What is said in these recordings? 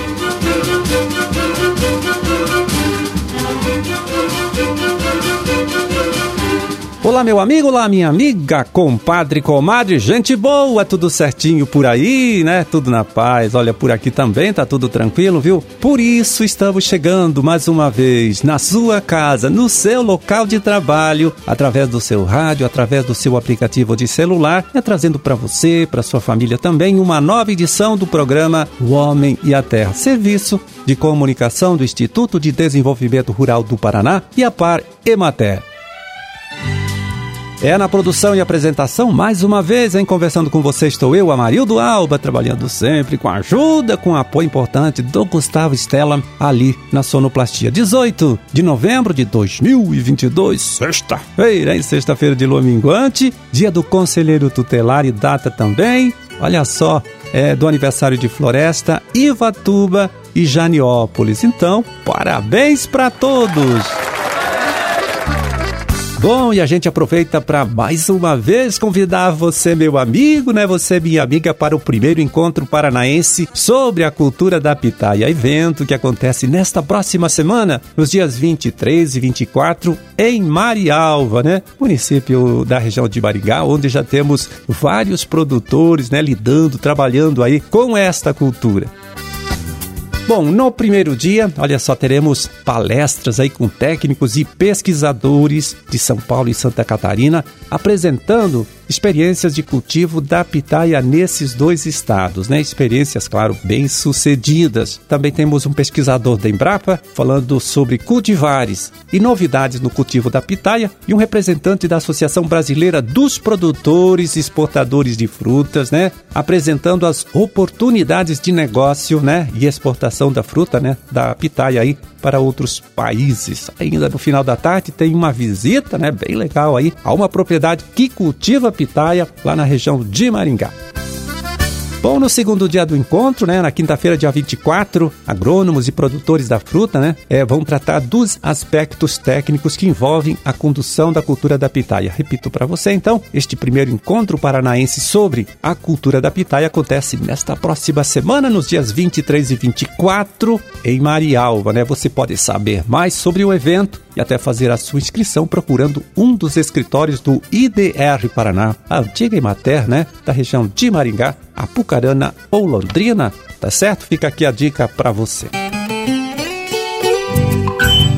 Thank you. Olá, meu amigo, olá, minha amiga, compadre, comadre, gente boa, tudo certinho por aí, né? Tudo na paz. Olha, por aqui também tá tudo tranquilo, viu? Por isso estamos chegando mais uma vez na sua casa, no seu local de trabalho, através do seu rádio, através do seu aplicativo de celular, é trazendo para você, para sua família também, uma nova edição do programa O Homem e a Terra, serviço de comunicação do Instituto de Desenvolvimento Rural do Paraná e a Par Emater. É na produção e apresentação, mais uma vez, em conversando com você, estou eu, Amarildo Alba, trabalhando sempre com ajuda, com apoio importante do Gustavo Stella, ali na Sonoplastia. 18 de novembro de 2022, sexta-feira, hein? Sexta-feira de lua minguante, dia do conselheiro tutelar e data também, olha só, é do aniversário de Floresta, Ivatuba e Janiópolis. Então, parabéns para todos! Bom, e a gente aproveita para mais uma vez convidar você, meu amigo, né? Você, minha amiga, para o primeiro encontro paranaense sobre a cultura da pitaia, evento que acontece nesta próxima semana, nos dias 23 e 24, em Marialva, né? Município da região de Maringá, onde já temos vários produtores, né, lidando, trabalhando aí com esta cultura. Bom, no primeiro dia, olha só, teremos palestras aí com técnicos e pesquisadores de São Paulo e Santa Catarina apresentando experiências de cultivo da pitaia nesses dois estados, né? Experiências, claro, bem sucedidas. Também temos um pesquisador da Embrapa falando sobre cultivares e novidades no cultivo da pitaia e um representante da Associação Brasileira dos Produtores e Exportadores de Frutas, né? Apresentando as oportunidades de negócio, né? E exportação da fruta, né? Da pitaia aí para outros países. Ainda no final da tarde tem uma visita, né? Bem legal aí a uma propriedade que cultiva pitaia lá na região de Maringá. Bom, no segundo dia do encontro, né, na quinta-feira, dia 24, agrônomos e produtores da fruta né, é, vão tratar dos aspectos técnicos que envolvem a condução da cultura da pitaia. Repito para você, então, este primeiro encontro paranaense sobre a cultura da pitaia acontece nesta próxima semana, nos dias 23 e 24, em Marialva. Né? Você pode saber mais sobre o evento e até fazer a sua inscrição procurando um dos escritórios do IDR Paraná, a antiga Imater, né, da região de Maringá, Apucarana ou Londrina, tá certo? Fica aqui a dica para você.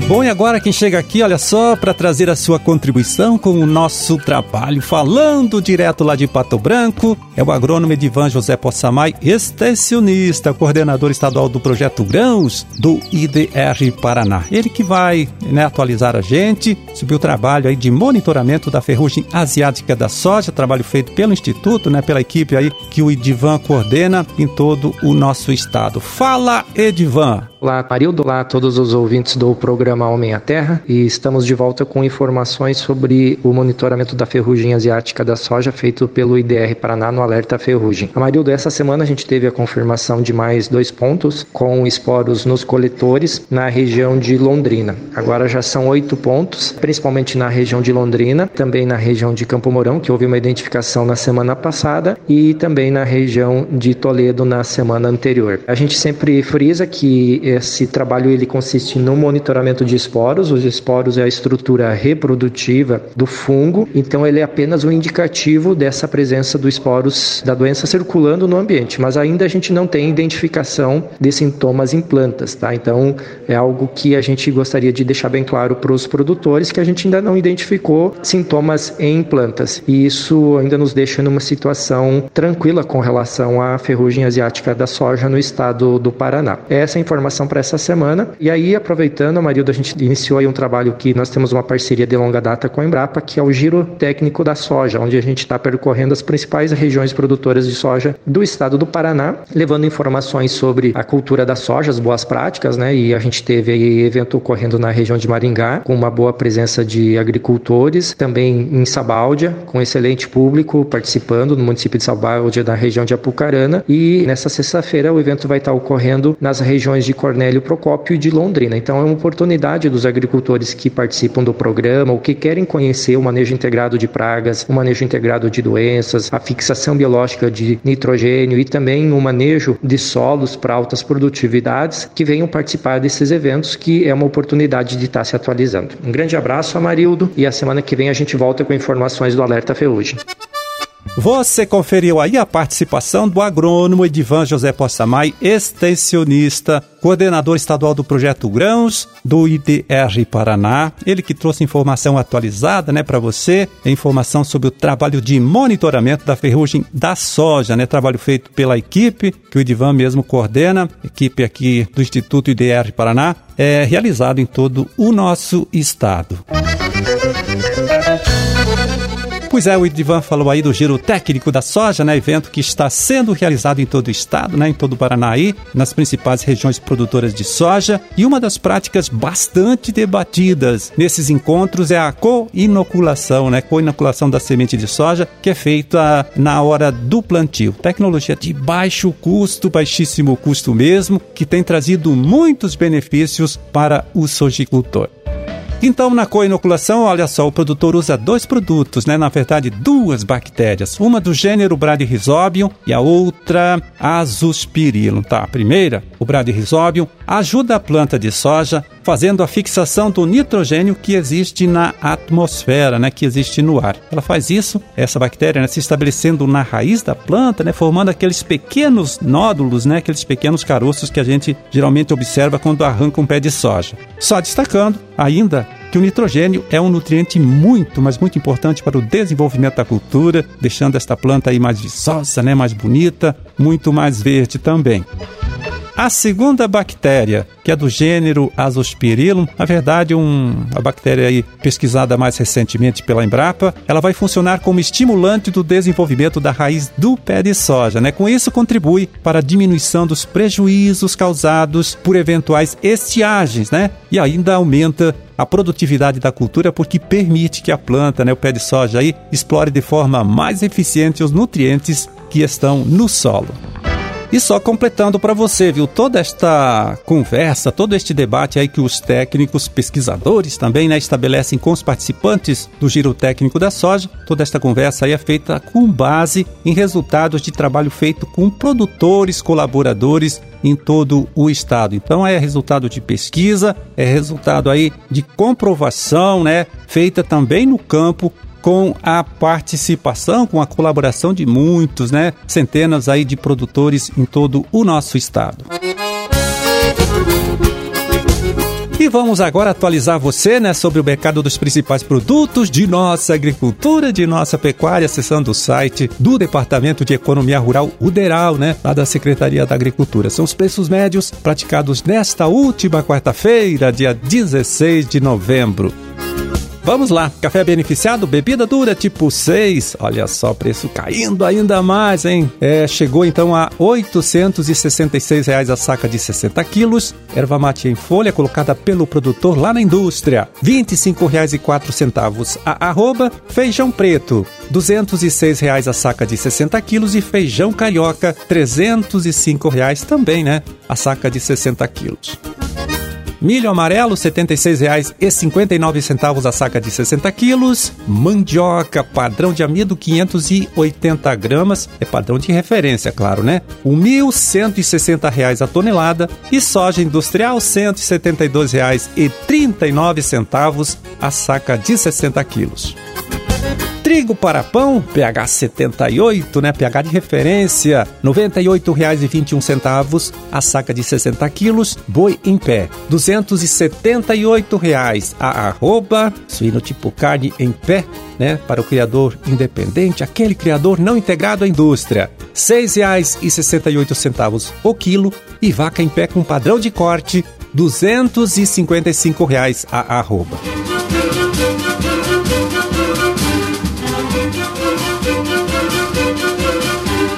Bom, e agora quem chega aqui, olha só, para trazer a sua contribuição com o nosso trabalho, falando direto lá de Pato Branco, é o agrônomo Edivan José Possamay, extensionista, coordenador estadual do projeto Grãos do IDR Paraná. Ele que vai né, atualizar a gente sobre o trabalho aí de monitoramento da ferrugem asiática da soja, trabalho feito pelo Instituto, né, pela equipe aí que o Edivan coordena em todo o nosso estado. Fala, Edivan! Olá, Marildo, olá a todos os ouvintes do programa Homem à Terra e estamos de volta com informações sobre o monitoramento da ferrugem asiática da soja feito pelo IDR Paraná no Alerta Ferrugem. Marildo, essa semana a gente teve a confirmação de mais dois pontos com esporos nos coletores na região de Londrina. Agora já são oito pontos, principalmente na região de Londrina, também na região de Campo Mourão, que houve uma identificação na semana passada, e também na região de Toledo na semana anterior. A gente sempre frisa que esse trabalho ele consiste no monitoramento de esporos. Os esporos é a estrutura reprodutiva do fungo, então ele é apenas um indicativo dessa presença dos esporos da doença circulando no ambiente, mas ainda a gente não tem identificação de sintomas em plantas, tá? Então é algo que a gente gostaria de deixar bem claro para os produtores que a gente ainda não identificou sintomas em plantas. E isso ainda nos deixa numa situação tranquila com relação à ferrugem asiática da soja no estado do Paraná. Essa informação para essa semana. E aí, aproveitando, Marildo, a gente iniciou aí um trabalho que nós temos uma parceria de longa data com a Embrapa, que é o Giro Técnico da Soja, onde a gente está percorrendo as principais regiões produtoras de soja do estado do Paraná, levando informações sobre a cultura da soja, as boas práticas, né? E a gente teve aí evento ocorrendo na região de Maringá, com uma boa presença de agricultores, também em Sabáudia, com excelente público participando no município de Sabáudia, da região de Apucarana. E nessa sexta-feira o evento vai estar ocorrendo nas regiões de Cor Cornélio Procópio de Londrina. Então é uma oportunidade dos agricultores que participam do programa ou que querem conhecer o manejo integrado de pragas, o manejo integrado de doenças, a fixação biológica de nitrogênio e também o manejo de solos para altas produtividades, que venham participar desses eventos, que é uma oportunidade de estar se atualizando. Um grande abraço, Amarildo, e a semana que vem a gente volta com informações do Alerta Ferrugem. Você conferiu aí a participação do agrônomo Edivan José Possamay, extensionista, coordenador estadual do projeto Grãos do IDR Paraná. Ele que trouxe informação atualizada, né, para você, informação sobre o trabalho de monitoramento da ferrugem da soja, né, trabalho feito pela equipe que o Edivan mesmo coordena, equipe aqui do Instituto IDR Paraná, é realizado em todo o nosso estado. Pois é, o Idivan falou aí do giro técnico da soja, né? Evento que está sendo realizado em todo o estado, né? Em todo o Paranaí, nas principais regiões produtoras de soja. E uma das práticas bastante debatidas nesses encontros é a co-inoculação, né? Co-inoculação da semente de soja, que é feita na hora do plantio. Tecnologia de baixo custo, baixíssimo custo mesmo, que tem trazido muitos benefícios para o sojicultor. Então, na co-inoculação, olha só, o produtor usa dois produtos, né? Na verdade, duas bactérias. Uma do gênero Bradyrhizobium e a outra Azospirillum, tá? A primeira, o Bradyrhizobium, ajuda a planta de soja fazendo a fixação do nitrogênio que existe na atmosfera, né, que existe no ar. Ela faz isso, essa bactéria, né, se estabelecendo na raiz da planta, né, formando aqueles pequenos nódulos, né, aqueles pequenos caroços que a gente geralmente observa quando arranca um pé de soja. Só destacando ainda que o nitrogênio é um nutriente muito, mas muito importante para o desenvolvimento da cultura, deixando esta planta aí mais viçosa, né, mais bonita, muito mais verde também. A segunda bactéria, que é do gênero Azospirillum, na verdade, um, a bactéria aí pesquisada mais recentemente pela Embrapa, ela vai funcionar como estimulante do desenvolvimento da raiz do pé de soja, né? Com isso contribui para a diminuição dos prejuízos causados por eventuais estiagens, né? E ainda aumenta a produtividade da cultura porque permite que a planta, né, o pé de soja aí, explore de forma mais eficiente os nutrientes que estão no solo. E só completando para você, viu, toda esta conversa, todo este debate aí que os técnicos, pesquisadores também, né, estabelecem com os participantes do giro técnico da soja, toda esta conversa aí é feita com base em resultados de trabalho feito com produtores, colaboradores em todo o estado. Então é resultado de pesquisa, é resultado aí de comprovação, né, feita também no campo com a participação, com a colaboração de muitos, né? Centenas aí de produtores em todo o nosso estado. E vamos agora atualizar você né, sobre o mercado dos principais produtos de nossa agricultura, de nossa pecuária, acessando o site do Departamento de Economia Rural, UDERAL, né, lá da Secretaria da Agricultura. São os preços médios praticados nesta última quarta-feira, dia 16 de novembro. Vamos lá, café beneficiado, bebida dura tipo 6. Olha só, preço caindo ainda mais, hein? É, chegou então a 866 reais a saca de 60 quilos. Erva mate em folha colocada pelo produtor lá na indústria. R$ 25,04 a arroba. Feijão preto, 206 reais a saca de 60 quilos. E feijão carioca, 305 reais também, né? A saca de 60 quilos. Milho amarelo, R$ 76,59 a saca de 60 quilos. Mandioca, padrão de amido, 580 gramas. É padrão de referência, claro, né? R$ 1.160 a tonelada. E soja industrial, R$ 172,39 a saca de 60 quilos. Trigo para pão, pH 78, né? pH de referência, R$ 98,21 a saca de 60 quilos. Boi em pé, 278 reais a arroba. Suíno tipo carne em pé, né? Para o criador independente, aquele criador não integrado à indústria. R$ 6,68 o quilo. E vaca em pé com padrão de corte, 255 reais a arroba.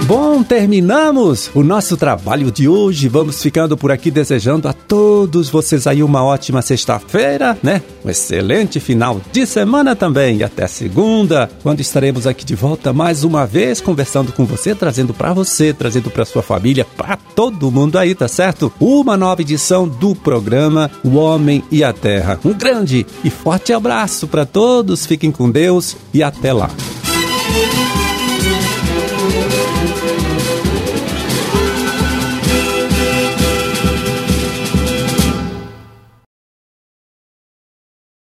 Bom, terminamos o nosso trabalho de hoje. Vamos ficando por aqui desejando a todos vocês aí uma ótima sexta-feira, né? Um excelente final de semana também. E até segunda, quando estaremos aqui de volta mais uma vez conversando com você, trazendo para você, trazendo para sua família, para todo mundo aí, tá certo? Uma nova edição do programa O Homem e a Terra. Um grande e forte abraço para todos. Fiquem com Deus e até lá.